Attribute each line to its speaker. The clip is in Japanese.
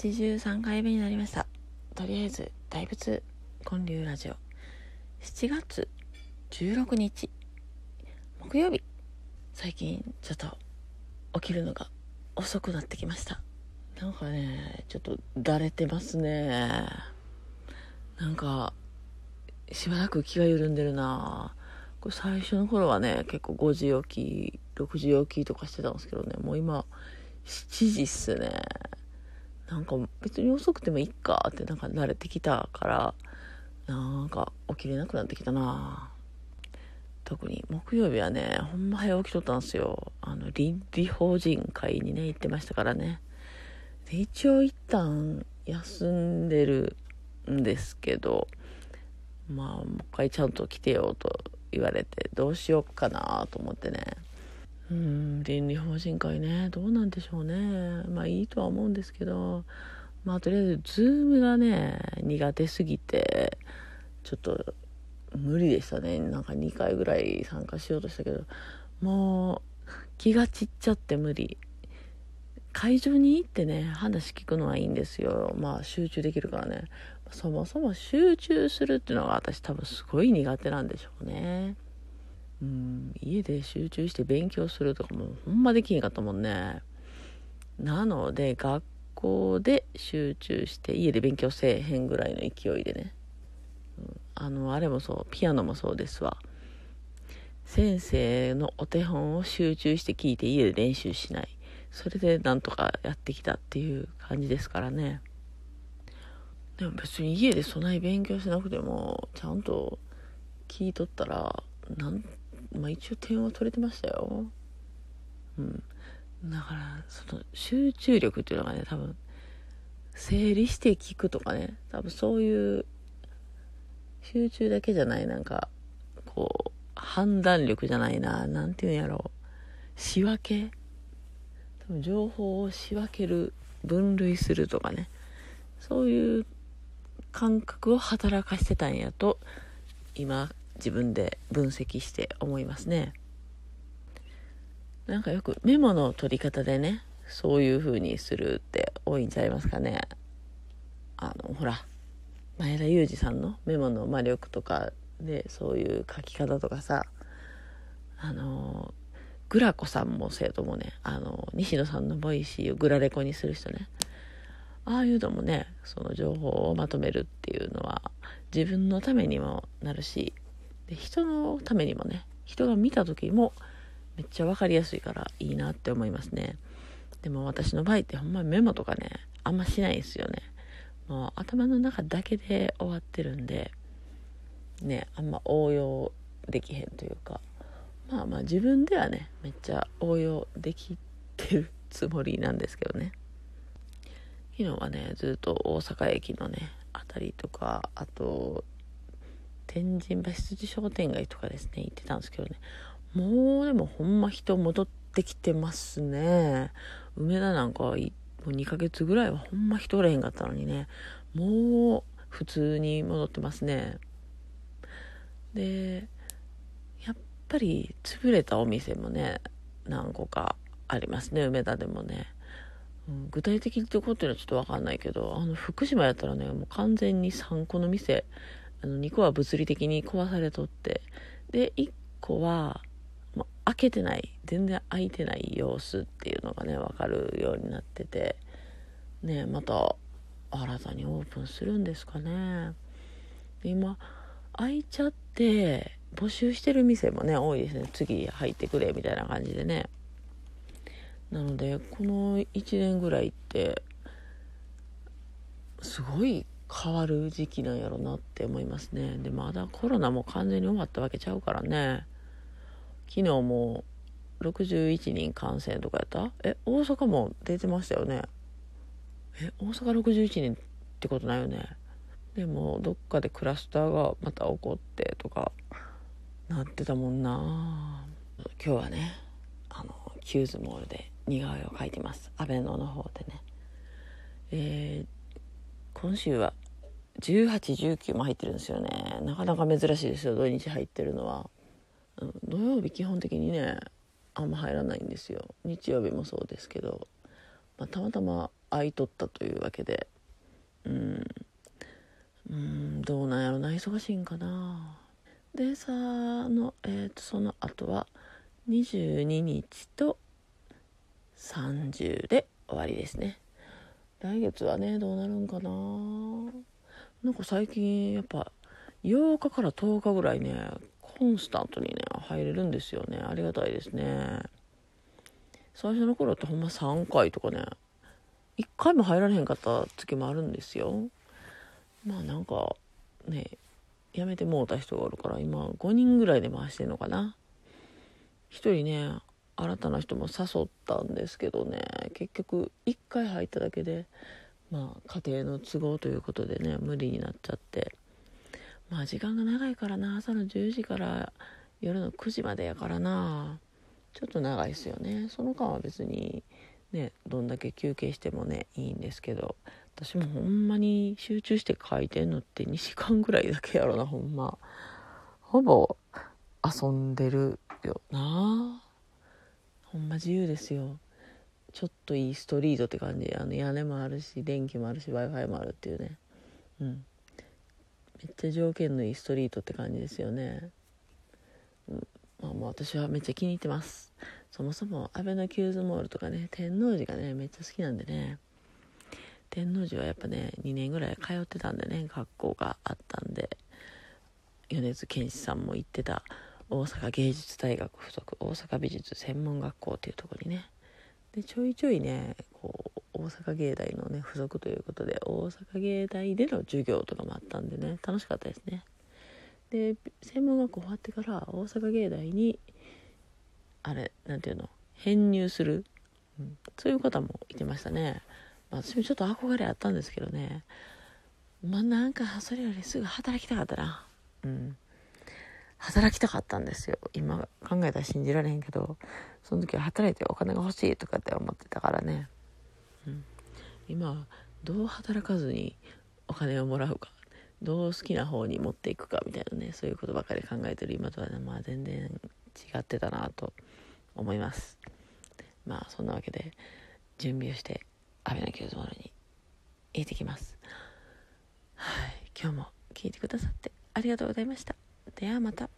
Speaker 1: 83回目になりました。とりあえず大仏建立ラジオ。7月16日木曜日。最近ちょっと起きるのが遅くなってきました。なんかねちょっとだれてますね。なんかしばらく気が緩んでるな。これ最初の頃はね結構5時起き6時起きとかしてたんですけどね。もう今7時っすね。なんか別に遅くてもいいかってなんか慣れてきたからなんか起きれなくなってきたな。特に木曜日はねほんま早起きとったんですよ。あの倫理法人会にね行ってましたからね。で一応一旦休んでるんですけどまあもう一回ちゃんと来てよと言われてどうしようかなと思ってね。うん倫理法人会ねどうなんでしょうね。まあいいとは思うんですけどまあとりあえずズームがね苦手すぎてちょっと無理でしたね。なんか2回ぐらい参加しようとしたけどもう気が散っちゃって無理。会場に行ってね話聞くのはいいんですよ。まあ集中できるからね。そもそも集中するっていうのが私多分すごい苦手なんでしょうね。うん家で集中して勉強するとかもほんまできへんかったもんね。なので学校で集中して家で勉強せえへんぐらいの勢いでね、うん、あのあれもそうピアノもそうですわ。先生のお手本を集中して聞いて家で練習しない。それでなんとかやってきたっていう感じですからね。でも別に家でそない勉強しなくてもちゃんと聞いとったらなんまあ一応点は取れてましたよ。うん。だからその集中力っていうのがね多分整理して聞くとかね多分そういう集中だけじゃないなんかこう判断力じゃないな何て言うんやろう。仕分け。多分情報を仕分ける分類するとかね。そういう感覚を働かせてたんやと今自分で分析して思いますね。なんかよくメモの取り方でねそういう風にするって多いんちゃいますかね。あのほら前田裕二さんのメモの魔力とかでそういう書き方とかさあのグラコさんも生徒もねあの西野さんの Voicy をグラレコにする人ね。ああいうのもねその情報をまとめるっていうのは自分のためにもなるしで人のためにもね人が見た時もめっちゃ分かりやすいからいいなって思いますね。でも私の場合ってほんまメモとかねあんましないですよね。もう頭の中だけで終わってるんでねあんま応用できへんというかまあまあ自分ではねめっちゃ応用できてるつもりなんですけどね。昨日はねずっと大阪駅のね辺りとかあと天神橋筋商店街とかですね行ってたんですけどね。もうでもほんま人戻ってきてますね。梅田なんかもう2ヶ月ぐらいはほんま人おれへんかったのにね。もう普通に戻ってますね。でやっぱり潰れたお店もね何個かありますね。梅田でもね、うん、具体的にどこっていうのはちょっと分かんないけどあの福島やったらねもう完全に3個の店あの2個は物理的に壊されとってで1個はもう開けてない全然開いてない様子っていうのがね分かるようになっててねまた新たにオープンするんですかね。今開いちゃって募集してる店もね多いですね。次入ってくれみたいな感じでね。なのでこの1年ぐらいってすごい変わる時期なんやろなって思いますね。でまだコロナも完全に終わったわけちゃうからね。昨日も61人感染とかやった？え大阪も出てましたよね。え大阪61人ってことないよね。でもどっかでクラスターがまた起こってとかなってたもんな。今日はねあのキューズモールで似顔絵を描いてます。アベノの方でね。えー今週は1819も入ってるんですよね。なかなか珍しいですよ土日入ってるのは、うん、土曜日基本的にねあんま入らないんですよ。日曜日もそうですけど、まあ、たまたま空いとったというわけで。うん。うんどうなんやろな。忙しいんかな。でさの、えーと、その後は22日と30で終わりですね。来月はねどうなるんかな。なんか最近やっぱ8日から10日ぐらいねコンスタントにね入れるんですよね。ありがたいですね。最初の頃ってほんま3回とかね1回も入られへんかった月もあるんですよ。まあなんかね辞めてもうた人がおるから今5人ぐらいで回してんのかな。1人ね新たな人も誘ったんですけどね結局1回入っただけでまあ家庭の都合ということでね無理になっちゃって。まあ時間が長いからな。朝の10時から夜の9時までやからな。ちょっと長いですよね。その間は別にねどんだけ休憩してもねいいんですけど。私もほんまに集中して書いてんのって2時間ぐらいだけやろなほんま。ほぼ遊んでるよな。ほんま自由ですよ。ちょっといいストリートって感じ。あの屋根もあるし電気もあるし w i f i もあるっていうね。うん。めっちゃ条件のいいストリートって感じですよね、うん、まあもう私はめっちゃ気に入ってます。そもそもアベノキューズモールとかね天王寺がねめっちゃ好きなんでね。天王寺はやっぱね2年ぐらい通ってたんでね学校があったんで。米津玄師さんも行ってた大阪芸術大学附属大阪美術専門学校っていうとこにねでちょいちょいねこう大阪芸大のね付属ということで大阪芸大での授業とかもあったんでね楽しかったですね。で専門学校終わってから大阪芸大にあれなんていうの編入する、うん、そういう方もいてましたね、まあ、私もちょっと憧れあったんですけどね。まあなんかそれよりすぐ働きたかったな。うん。働きたかったんですよ。今考えたら信じられへんけどその時は働いてお金が欲しいとかって思ってたからね、うん、今どう働かずにお金をもらうかどう好きな方に持っていくかみたいなねそういうことばかり考えてる今とはねまあ全然違ってたなと思います。まあそんなわけで準備をしてアベノキューズモールに行ってきます。はい。今日も聞いてくださってありがとうございました。ではまた。